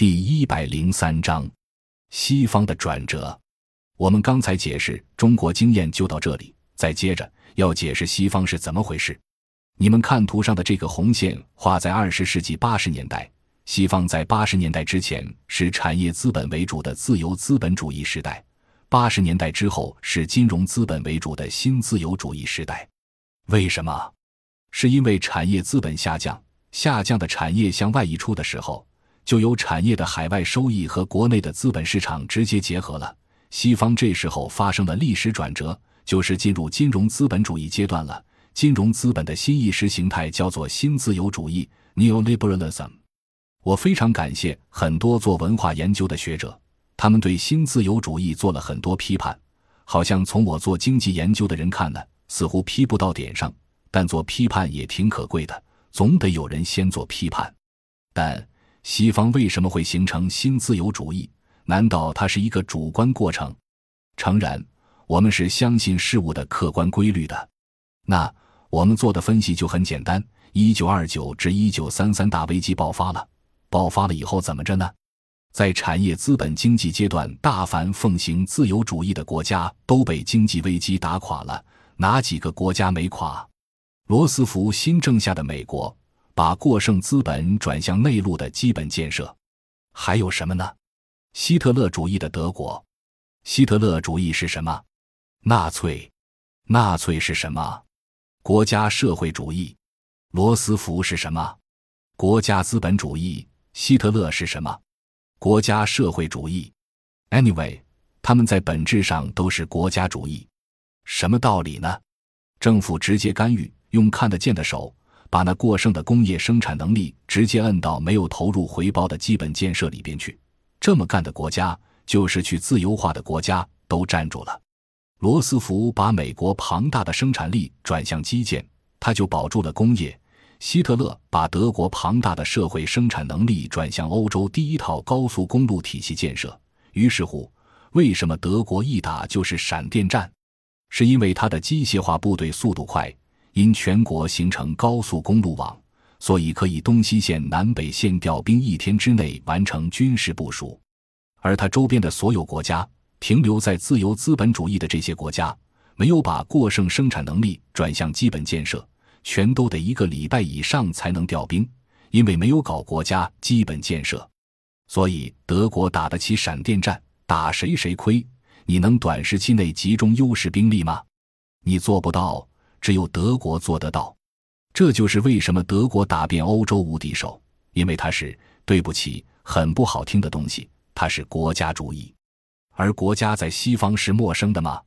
第一百零三章，西方的转折。我们刚才解释中国经验就到这里，再接着要解释西方是怎么回事。你们看图上的这个红线画在二十世纪八十年代，西方在八十年代之前是产业资本为主的自由资本主义时代，八十年代之后是金融资本为主的新自由主义时代。为什么？是因为产业资本下降，下降的产业向外溢出的时候。就有产业的海外收益和国内的资本市场直接结合了。西方这时候发生了历史转折，就是进入金融资本主义阶段了。金融资本的新意识形态叫做新自由主义 （Neoliberalism）。我非常感谢很多做文化研究的学者，他们对新自由主义做了很多批判。好像从我做经济研究的人看呢，似乎批不到点上，但做批判也挺可贵的，总得有人先做批判。但西方为什么会形成新自由主义？难道它是一个主观过程？诚然，我们是相信事物的客观规律的。那我们做的分析就很简单：一九二九至一九三三大危机爆发了，爆发了以后怎么着呢？在产业资本经济阶段，大凡奉行自由主义的国家都被经济危机打垮了。哪几个国家没垮？罗斯福新政下的美国。把过剩资本转向内陆的基本建设，还有什么呢？希特勒主义的德国，希特勒主义是什么？纳粹，纳粹是什么？国家社会主义，罗斯福是什么？国家资本主义，希特勒是什么？国家社会主义。Anyway，他们在本质上都是国家主义。什么道理呢？政府直接干预，用看得见的手。把那过剩的工业生产能力直接摁到没有投入回报的基本建设里边去，这么干的国家就是去自由化的国家都站住了。罗斯福把美国庞大的生产力转向基建，他就保住了工业；希特勒把德国庞大的社会生产能力转向欧洲第一套高速公路体系建设。于是乎，为什么德国一打就是闪电战？是因为他的机械化部队速度快。因全国形成高速公路网，所以可以东西线、南北线调兵一天之内完成军事部署。而他周边的所有国家，停留在自由资本主义的这些国家，没有把过剩生产能力转向基本建设，全都得一个礼拜以上才能调兵，因为没有搞国家基本建设。所以德国打得起闪电战，打谁谁亏。你能短时期内集中优势兵力吗？你做不到。只有德国做得到，这就是为什么德国打遍欧洲无敌手，因为它是对不起，很不好听的东西，它是国家主义。而国家在西方是陌生的吗？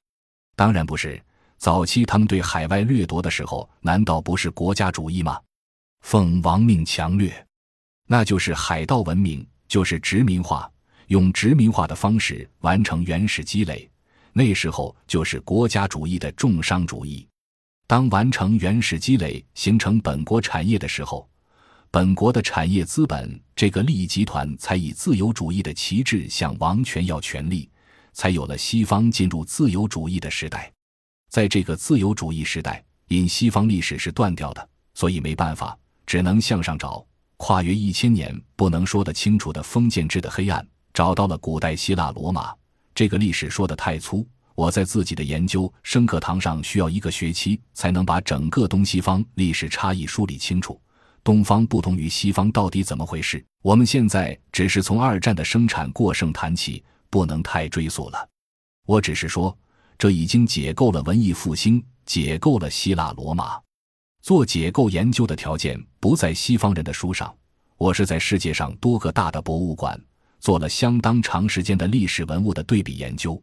当然不是。早期他们对海外掠夺的时候，难道不是国家主义吗？奉亡命强掠，那就是海盗文明，就是殖民化，用殖民化的方式完成原始积累。那时候就是国家主义的重商主义。当完成原始积累，形成本国产业的时候，本国的产业资本这个利益集团才以自由主义的旗帜向王权要权力，才有了西方进入自由主义的时代。在这个自由主义时代，因西方历史是断掉的，所以没办法，只能向上找。跨越一千年不能说得清楚的封建制的黑暗，找到了古代希腊罗马。这个历史说的太粗。我在自己的研究生课堂上需要一个学期才能把整个东西方历史差异梳理清楚。东方不同于西方到底怎么回事？我们现在只是从二战的生产过剩谈起，不能太追溯了。我只是说，这已经解构了文艺复兴，解构了希腊罗马。做解构研究的条件不在西方人的书上，我是在世界上多个大的博物馆做了相当长时间的历史文物的对比研究。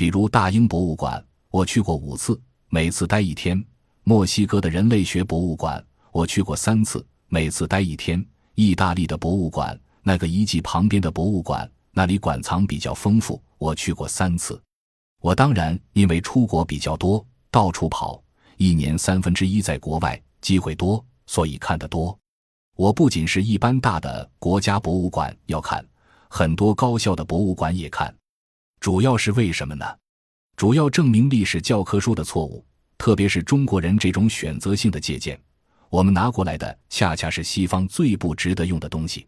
比如大英博物馆，我去过五次，每次待一天；墨西哥的人类学博物馆，我去过三次，每次待一天；意大利的博物馆，那个遗迹旁边的博物馆，那里馆藏比较丰富，我去过三次。我当然因为出国比较多，到处跑，一年三分之一在国外，机会多，所以看得多。我不仅是一般大的国家博物馆要看，很多高校的博物馆也看。主要是为什么呢？主要证明历史教科书的错误，特别是中国人这种选择性的借鉴，我们拿过来的恰恰是西方最不值得用的东西。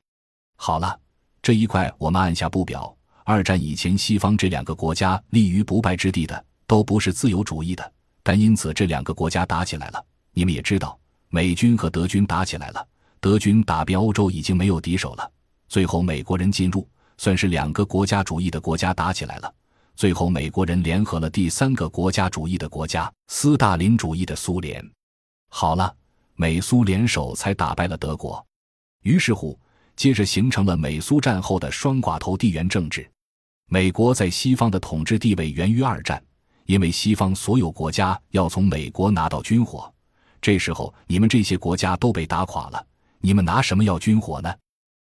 好了，这一块我们按下不表。二战以前，西方这两个国家立于不败之地的，都不是自由主义的，但因此这两个国家打起来了。你们也知道，美军和德军打起来了，德军打遍欧洲已经没有敌手了。最后美国人进入，算是两个国家主义的国家打起来了。最后美国人联合了第三个国家主义的国家——斯大林主义的苏联。好了，美苏联手才打败了德国。于是乎。接着形成了美苏战后的双寡头地缘政治。美国在西方的统治地位源于二战，因为西方所有国家要从美国拿到军火。这时候你们这些国家都被打垮了，你们拿什么要军火呢？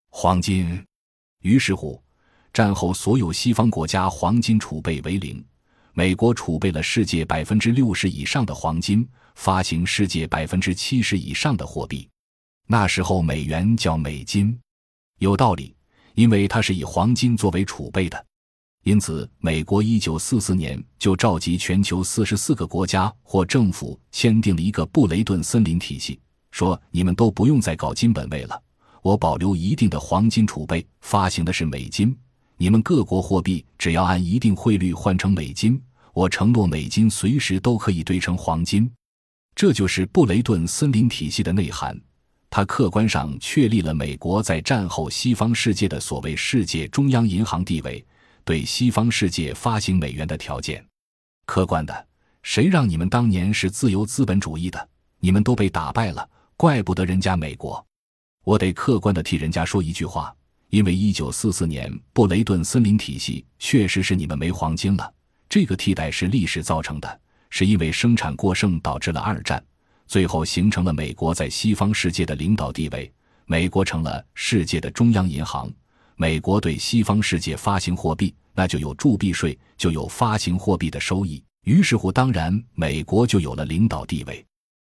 黄金。于是乎，战后所有西方国家黄金储备为零，美国储备了世界百分之六十以上的黄金，发行世界百分之七十以上的货币。那时候美元叫美金。有道理，因为它是以黄金作为储备的，因此美国一九四四年就召集全球四十四个国家或政府签订了一个布雷顿森林体系，说你们都不用再搞金本位了，我保留一定的黄金储备，发行的是美金，你们各国货币只要按一定汇率换成美金，我承诺美金随时都可以兑成黄金，这就是布雷顿森林体系的内涵。它客观上确立了美国在战后西方世界的所谓世界中央银行地位，对西方世界发行美元的条件。客观的，谁让你们当年是自由资本主义的？你们都被打败了，怪不得人家美国。我得客观的替人家说一句话，因为一九四四年布雷顿森林体系确实是你们没黄金了，这个替代是历史造成的，是因为生产过剩导致了二战。最后形成了美国在西方世界的领导地位，美国成了世界的中央银行，美国对西方世界发行货币，那就有铸币税，就有发行货币的收益。于是乎，当然美国就有了领导地位。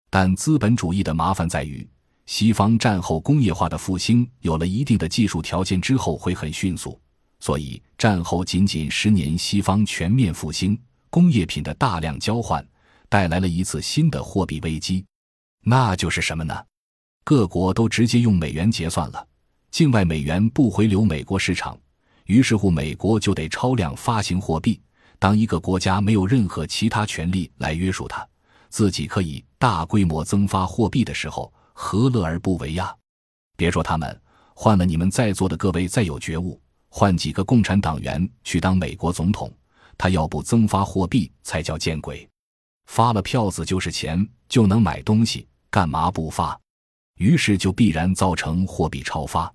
但资本主义的麻烦在于，西方战后工业化的复兴有了一定的技术条件之后会很迅速，所以战后仅仅十年，西方全面复兴，工业品的大量交换。带来了一次新的货币危机，那就是什么呢？各国都直接用美元结算了，境外美元不回流美国市场，于是乎美国就得超量发行货币。当一个国家没有任何其他权利来约束它，自己可以大规模增发货币的时候，何乐而不为呀？别说他们，换了你们在座的各位再有觉悟，换几个共产党员去当美国总统，他要不增发货币才叫见鬼。发了票子就是钱，就能买东西，干嘛不发？于是就必然造成货币超发，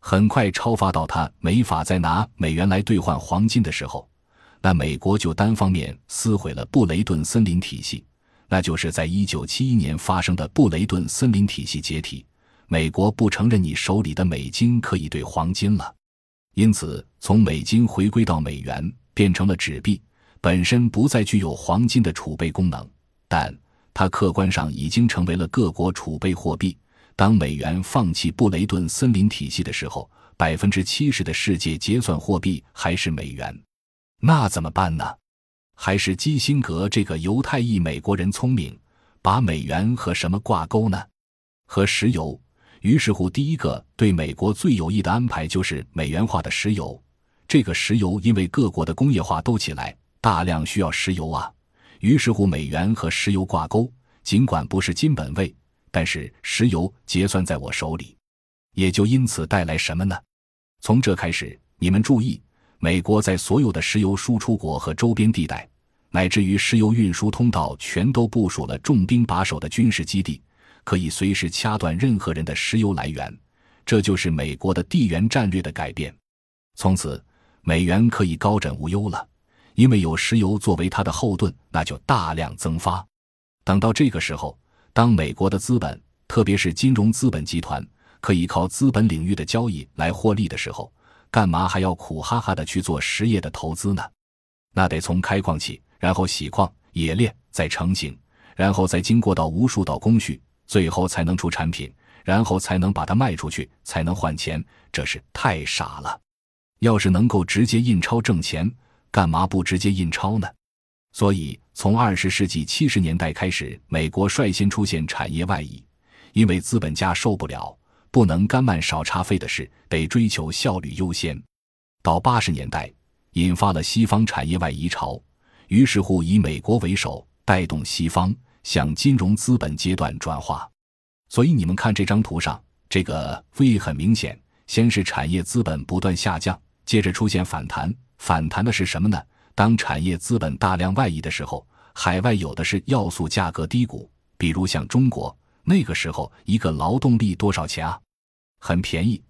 很快超发到他没法再拿美元来兑换黄金的时候，那美国就单方面撕毁了布雷顿森林体系，那就是在一九七一年发生的布雷顿森林体系解体，美国不承认你手里的美金可以兑黄金了，因此从美金回归到美元，变成了纸币。本身不再具有黄金的储备功能，但它客观上已经成为了各国储备货币。当美元放弃布雷顿森林体系的时候，百分之七十的世界结算货币还是美元，那怎么办呢？还是基辛格这个犹太裔美国人聪明，把美元和什么挂钩呢？和石油。于是乎，第一个对美国最有益的安排就是美元化的石油。这个石油因为各国的工业化都起来。大量需要石油啊，于是乎美元和石油挂钩，尽管不是金本位，但是石油结算在我手里，也就因此带来什么呢？从这开始，你们注意，美国在所有的石油输出国和周边地带，乃至于石油运输通道，全都部署了重兵把守的军事基地，可以随时掐断任何人的石油来源。这就是美国的地缘战略的改变。从此，美元可以高枕无忧了。因为有石油作为它的后盾，那就大量增发。等到这个时候，当美国的资本，特别是金融资本集团，可以靠资本领域的交易来获利的时候，干嘛还要苦哈哈的去做实业的投资呢？那得从开矿起，然后洗矿、冶炼，再成型，然后再经过到无数道工序，最后才能出产品，然后才能把它卖出去，才能换钱。这是太傻了。要是能够直接印钞挣钱。干嘛不直接印钞呢？所以，从二十世纪七十年代开始，美国率先出现产业外移，因为资本家受不了，不能干慢少差费的事，得追求效率优先。到八十年代，引发了西方产业外移潮，于是乎以美国为首，带动西方向金融资本阶段转化。所以你们看这张图上，这个 V 很明显，先是产业资本不断下降，接着出现反弹。反弹的是什么呢？当产业资本大量外移的时候，海外有的是要素价格低谷，比如像中国，那个时候一个劳动力多少钱啊？很便宜。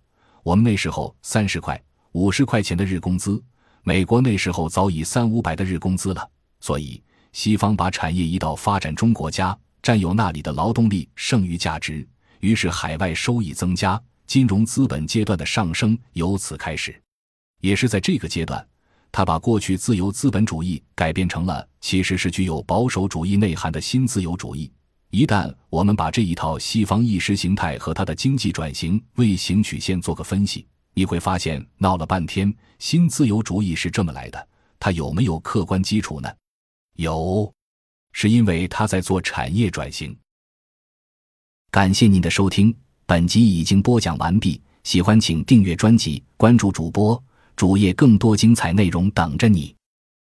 我们那时候三十块、五十块钱的日工资，美国那时候早已三五百的日工资了。所以西方把产业移到发展中国家，占有那里的劳动力剩余价值，于是海外收益增加，金融资本阶段的上升由此开始。也是在这个阶段。他把过去自由资本主义改变成了其实是具有保守主义内涵的新自由主义。一旦我们把这一套西方意识形态和它的经济转型为形曲线做个分析，你会发现闹了半天，新自由主义是这么来的。它有没有客观基础呢？有，是因为他在做产业转型。感谢您的收听，本集已经播讲完毕。喜欢请订阅专辑，关注主播。主页更多精彩内容等着你。